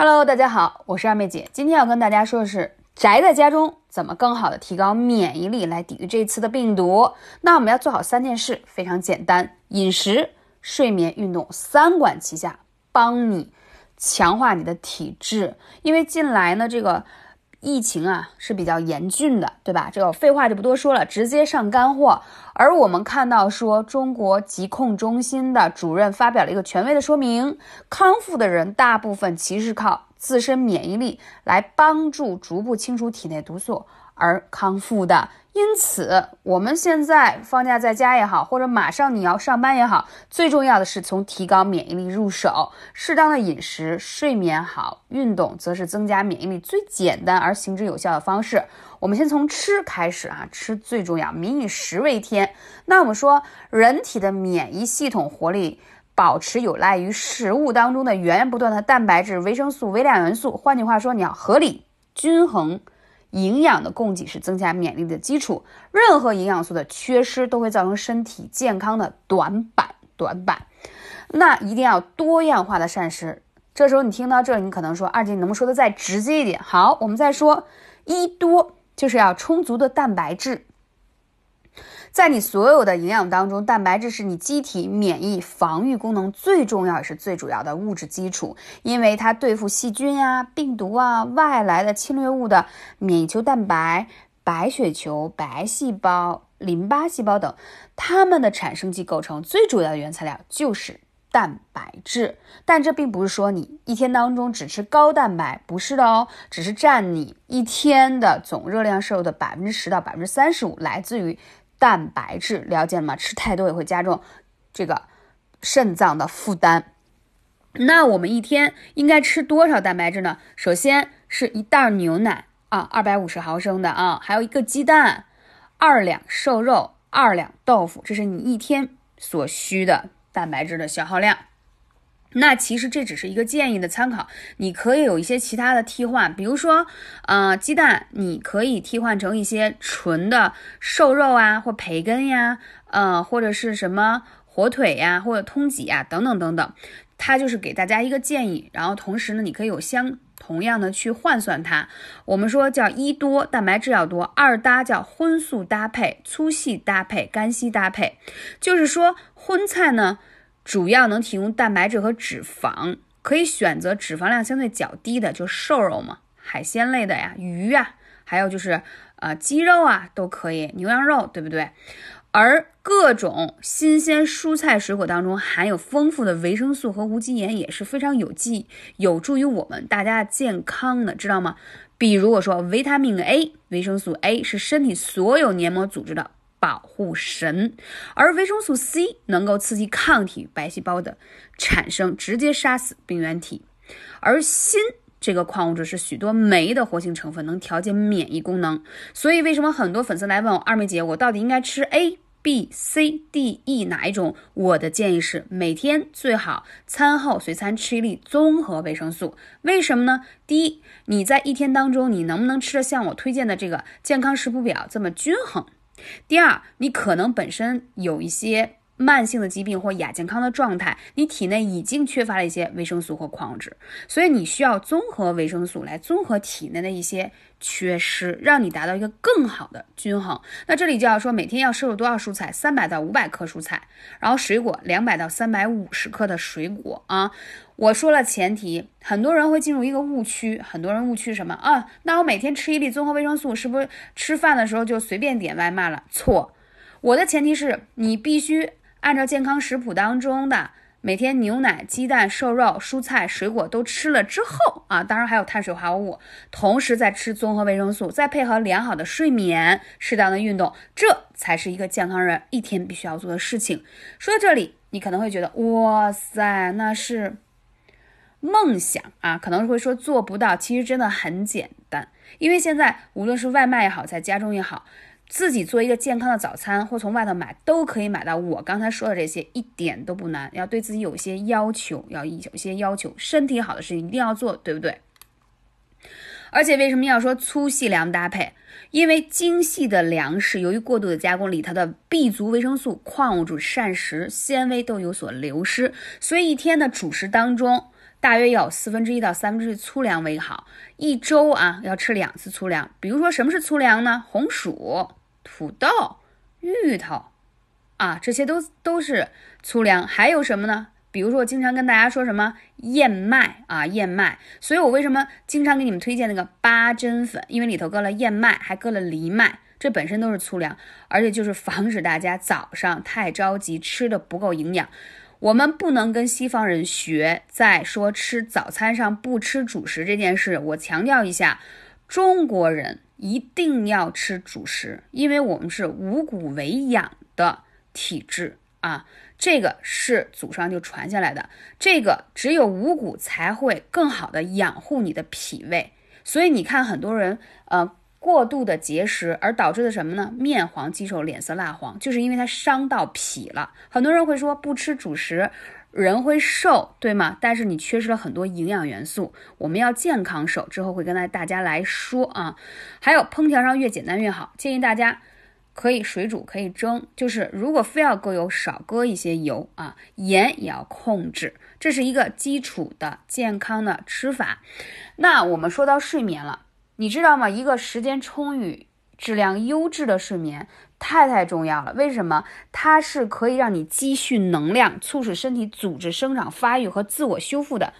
Hello，大家好，我是二妹姐。今天要跟大家说的是，宅在家中怎么更好的提高免疫力来抵御这次的病毒。那我们要做好三件事，非常简单：饮食、睡眠、运动，三管齐下，帮你强化你的体质。因为近来呢，这个。疫情啊是比较严峻的，对吧？这个废话就不多说了，直接上干货。而我们看到说，中国疾控中心的主任发表了一个权威的说明：康复的人大部分其实是靠自身免疫力来帮助逐步清除体内毒素。而康复的，因此我们现在放假在家也好，或者马上你要上班也好，最重要的是从提高免疫力入手。适当的饮食、睡眠好、运动，则是增加免疫力最简单而行之有效的方式。我们先从吃开始啊，吃最重要，民以食为天。那我们说，人体的免疫系统活力保持有赖于食物当中的源源不断的蛋白质、维生素、微量元素。换句话说，你要合理均衡。营养的供给是增加免疫力的基础，任何营养素的缺失都会造成身体健康的短板。短板，那一定要多样化的膳食。这时候你听到这，你可能说二姐，你能不能说的再直接一点？好，我们再说一多，就是要充足的蛋白质。在你所有的营养当中，蛋白质是你机体免疫防御功能最重要也是最主要的物质基础，因为它对付细菌呀、病毒啊、外来的侵略物的免疫球蛋白、白血球、白细胞、淋巴细胞等，它们的产生及构成最主要的原材料就是蛋白质。但这并不是说你一天当中只吃高蛋白，不是的哦，只是占你一天的总热量摄入的百分之十到百分之三十五，来自于。蛋白质了解了吗？吃太多也会加重这个肾脏的负担。那我们一天应该吃多少蛋白质呢？首先是一袋牛奶啊，二百五十毫升的啊，还有一个鸡蛋，二两瘦肉，二两豆腐，这是你一天所需的蛋白质的消耗量。那其实这只是一个建议的参考，你可以有一些其他的替换，比如说，呃，鸡蛋你可以替换成一些纯的瘦肉啊，或培根呀，呃，或者是什么火腿呀，或者通脊呀，等等等等。它就是给大家一个建议，然后同时呢，你可以有相同样的去换算它。我们说叫一多蛋白质要多，二搭叫荤素搭配，粗细搭配，干稀搭配，就是说荤菜呢。主要能提供蛋白质和脂肪，可以选择脂肪量相对较低的，就瘦肉嘛，海鲜类的呀，鱼啊，还有就是呃鸡肉啊都可以，牛羊肉对不对？而各种新鲜蔬菜水果当中含有丰富的维生素和无机盐，也是非常有剂，有助于我们大家健康的，知道吗？比如我说维他命 A，维生素 A 是身体所有黏膜组织的。保护神，而维生素 C 能够刺激抗体白细胞的产生，直接杀死病原体。而锌这个矿物质是许多酶的活性成分，能调节免疫功能。所以为什么很多粉丝来问我二妹姐，我到底应该吃 A、B、C、D、E 哪一种？我的建议是每天最好餐后随餐吃一粒综合维生素。为什么呢？第一，你在一天当中你能不能吃的像我推荐的这个健康食谱表这么均衡？第二，你可能本身有一些慢性的疾病或亚健康的状态，你体内已经缺乏了一些维生素或矿物质，所以你需要综合维生素来综合体内的一些缺失，让你达到一个更好的均衡。那这里就要说，每天要摄入多少蔬菜？三百到五百克蔬菜，然后水果两百到三百五十克的水果啊。我说了前提，很多人会进入一个误区，很多人误区什么啊？那我每天吃一粒综合维生素，是不是吃饭的时候就随便点外卖了？错，我的前提是你必须按照健康食谱当中的。每天牛奶、鸡蛋、瘦肉、蔬菜、水果都吃了之后啊，当然还有碳水化合物，同时再吃综合维生素，再配合良好的睡眠、适当的运动，这才是一个健康人一天必须要做的事情。说到这里，你可能会觉得，哇塞，那是梦想啊，可能会说做不到。其实真的很简单，因为现在无论是外卖也好，在家中也好。自己做一个健康的早餐，或从外头买，都可以买到我刚才说的这些，一点都不难。要对自己有些要求，要有些要求，身体好的事情一定要做，对不对？而且为什么要说粗细粮搭配？因为精细的粮食由于过度的加工，里头的 B 族维生素、矿物质、膳食纤维都有所流失，所以一天的主食当中。大约要四分之一到三分之一粗粮为好。一周啊要吃两次粗粮。比如说什么是粗粮呢？红薯、土豆、芋头啊，这些都都是粗粮。还有什么呢？比如说我经常跟大家说什么燕麦啊，燕麦。所以我为什么经常给你们推荐那个八珍粉？因为里头搁了燕麦，还搁了藜麦。这本身都是粗粮，而且就是防止大家早上太着急吃的不够营养。我们不能跟西方人学，在说吃早餐上不吃主食这件事。我强调一下，中国人一定要吃主食，因为我们是五谷为养的体质啊，这个是祖上就传下来的。这个只有五谷才会更好的养护你的脾胃。所以你看，很多人呃。过度的节食而导致的什么呢？面黄肌瘦，脸色蜡黄，就是因为它伤到脾了。很多人会说不吃主食人会瘦，对吗？但是你缺失了很多营养元素。我们要健康瘦，之后会跟大家来说啊。还有烹调上越简单越好，建议大家可以水煮，可以蒸。就是如果非要搁油，少搁一些油啊，盐也要控制。这是一个基础的健康的吃法。那我们说到睡眠了。你知道吗？一个时间充裕、质量优质的睡眠太太重要了。为什么？它是可以让你积蓄能量，促使身体组织生长发育和自我修复的。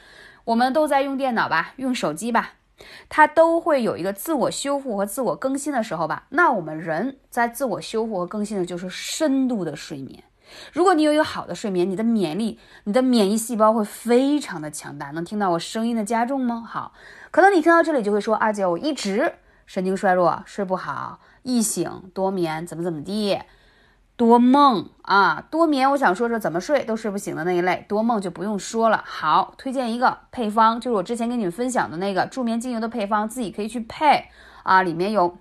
我们都在用电脑吧，用手机吧，它都会有一个自我修复和自我更新的时候吧。那我们人在自我修复和更新的就是深度的睡眠。如果你有一个好的睡眠，你的免疫力、你的免疫细胞会非常的强大。能听到我声音的加重吗？好，可能你听到这里就会说：“二姐，我一直神经衰弱，睡不好，易醒、多眠，怎么怎么地，多梦啊，多眠。”我想说说怎么睡都睡不醒的那一类，多梦就不用说了。好，推荐一个配方，就是我之前跟你们分享的那个助眠精油的配方，自己可以去配啊，里面有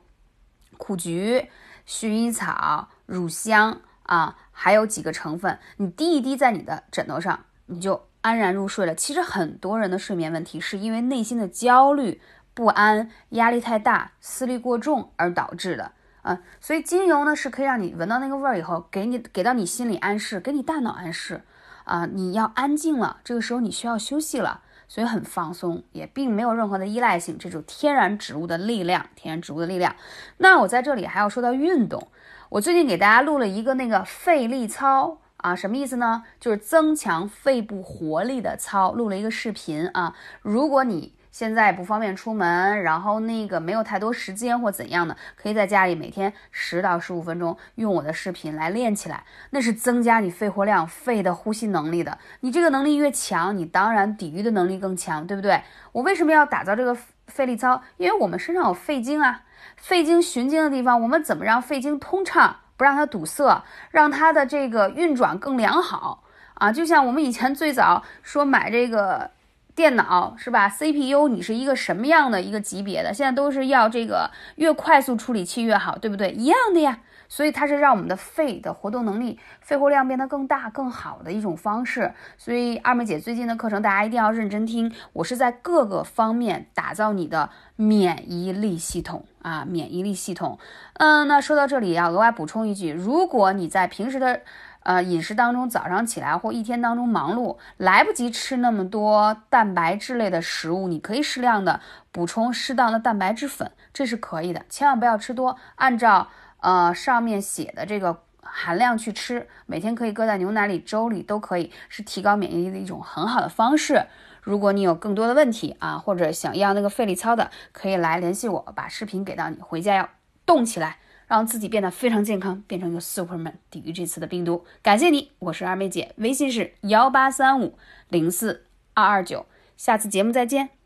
苦菊、薰衣草、乳香。啊，还有几个成分，你滴一滴在你的枕头上，你就安然入睡了。其实很多人的睡眠问题是因为内心的焦虑、不安、压力太大、思虑过重而导致的啊。所以精油呢是可以让你闻到那个味儿以后，给你给到你心里暗示，给你大脑暗示啊，你要安静了，这个时候你需要休息了，所以很放松，也并没有任何的依赖性，这种天然植物的力量，天然植物的力量。那我在这里还要说到运动。我最近给大家录了一个那个肺力操啊，什么意思呢？就是增强肺部活力的操，录了一个视频啊。如果你现在不方便出门，然后那个没有太多时间或怎样的，可以在家里每天十到十五分钟用我的视频来练起来，那是增加你肺活量、肺的呼吸能力的。你这个能力越强，你当然抵御的能力更强，对不对？我为什么要打造这个肺力操？因为我们身上有肺经啊。肺经循经的地方，我们怎么让肺经通畅，不让它堵塞，让它的这个运转更良好啊？就像我们以前最早说买这个电脑是吧？CPU 你是一个什么样的一个级别的？现在都是要这个越快速处理器越好，对不对？一样的呀。所以它是让我们的肺的活动能力、肺活量变得更大、更好的一种方式。所以二妹姐最近的课程，大家一定要认真听。我是在各个方面打造你的免疫力系统啊，免疫力系统。嗯，那说到这里要额外补充一句：如果你在平时的呃饮食当中，早上起来或一天当中忙碌，来不及吃那么多蛋白质类的食物，你可以适量的补充适当的蛋白质粉，这是可以的。千万不要吃多，按照。呃，上面写的这个含量去吃，每天可以搁在牛奶里、粥里都可以，是提高免疫力的一种很好的方式。如果你有更多的问题啊，或者想要那个费力操的，可以来联系我，把视频给到你。回家要动起来，让自己变得非常健康，变成一个 superman，抵御这次的病毒。感谢你，我是二妹姐，微信是幺八三五零四二二九，下次节目再见。